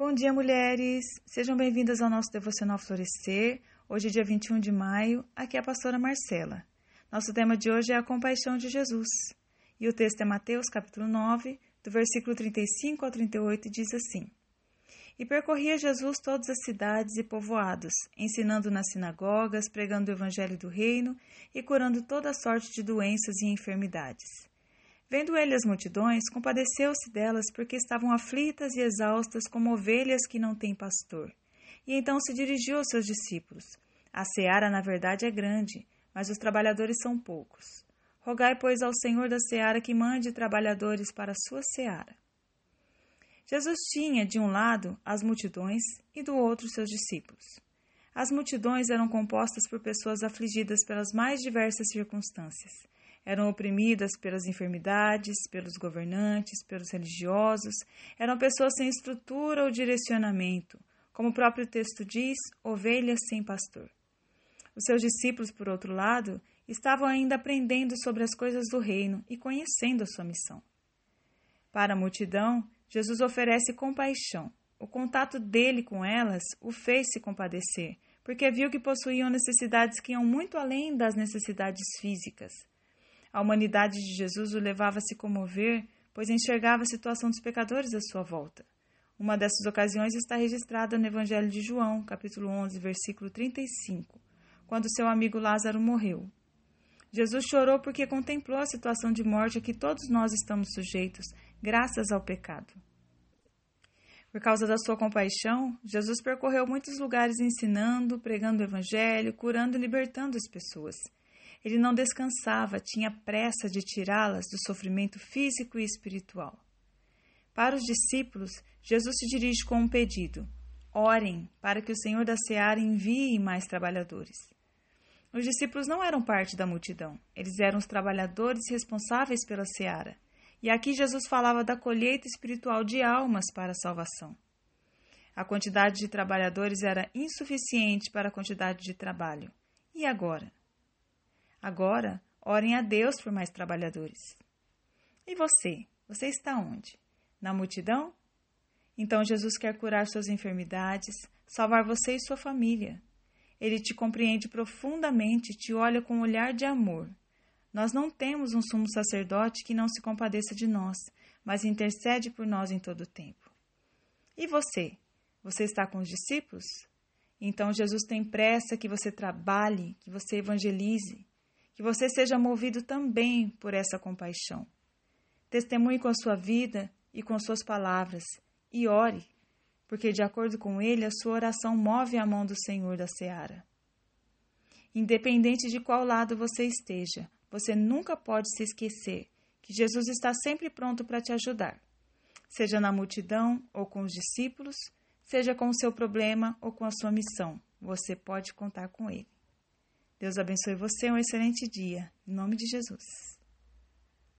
Bom dia, mulheres! Sejam bem-vindas ao nosso Devocional Florescer. Hoje, dia 21 de maio, aqui é a pastora Marcela. Nosso tema de hoje é a compaixão de Jesus. E o texto é Mateus, capítulo 9, do versículo 35 ao 38, e diz assim: E percorria Jesus todas as cidades e povoados, ensinando nas sinagogas, pregando o evangelho do reino e curando toda sorte de doenças e enfermidades. Vendo ele as multidões, compadeceu-se delas, porque estavam aflitas e exaustas como ovelhas que não têm pastor. E então se dirigiu aos seus discípulos. A seara, na verdade, é grande, mas os trabalhadores são poucos. Rogai, pois, ao Senhor da seara que mande trabalhadores para a sua seara. Jesus tinha, de um lado, as multidões e do outro seus discípulos. As multidões eram compostas por pessoas afligidas pelas mais diversas circunstâncias eram oprimidas pelas enfermidades, pelos governantes, pelos religiosos, eram pessoas sem estrutura ou direcionamento, como o próprio texto diz, ovelhas sem pastor. Os seus discípulos, por outro lado, estavam ainda aprendendo sobre as coisas do reino e conhecendo a sua missão. Para a multidão, Jesus oferece compaixão. O contato dele com elas o fez se compadecer, porque viu que possuíam necessidades que iam muito além das necessidades físicas. A humanidade de Jesus o levava a se comover, pois enxergava a situação dos pecadores à sua volta. Uma dessas ocasiões está registrada no Evangelho de João, capítulo 11, versículo 35, quando seu amigo Lázaro morreu. Jesus chorou porque contemplou a situação de morte a que todos nós estamos sujeitos, graças ao pecado. Por causa da sua compaixão, Jesus percorreu muitos lugares ensinando, pregando o Evangelho, curando e libertando as pessoas. Ele não descansava, tinha pressa de tirá-las do sofrimento físico e espiritual. Para os discípulos, Jesus se dirige com um pedido: orem para que o Senhor da seara envie mais trabalhadores. Os discípulos não eram parte da multidão, eles eram os trabalhadores responsáveis pela seara. E aqui Jesus falava da colheita espiritual de almas para a salvação. A quantidade de trabalhadores era insuficiente para a quantidade de trabalho. E agora? Agora, orem a Deus por mais trabalhadores. E você? Você está onde? Na multidão? Então Jesus quer curar suas enfermidades, salvar você e sua família. Ele te compreende profundamente te olha com um olhar de amor. Nós não temos um sumo sacerdote que não se compadeça de nós, mas intercede por nós em todo o tempo. E você? Você está com os discípulos? Então Jesus tem pressa que você trabalhe, que você evangelize que você seja movido também por essa compaixão. Testemunhe com a sua vida e com suas palavras e ore, porque de acordo com ele, a sua oração move a mão do Senhor da seara. Independente de qual lado você esteja, você nunca pode se esquecer que Jesus está sempre pronto para te ajudar, seja na multidão ou com os discípulos, seja com o seu problema ou com a sua missão, você pode contar com ele. Deus abençoe você, um excelente dia. Em nome de Jesus.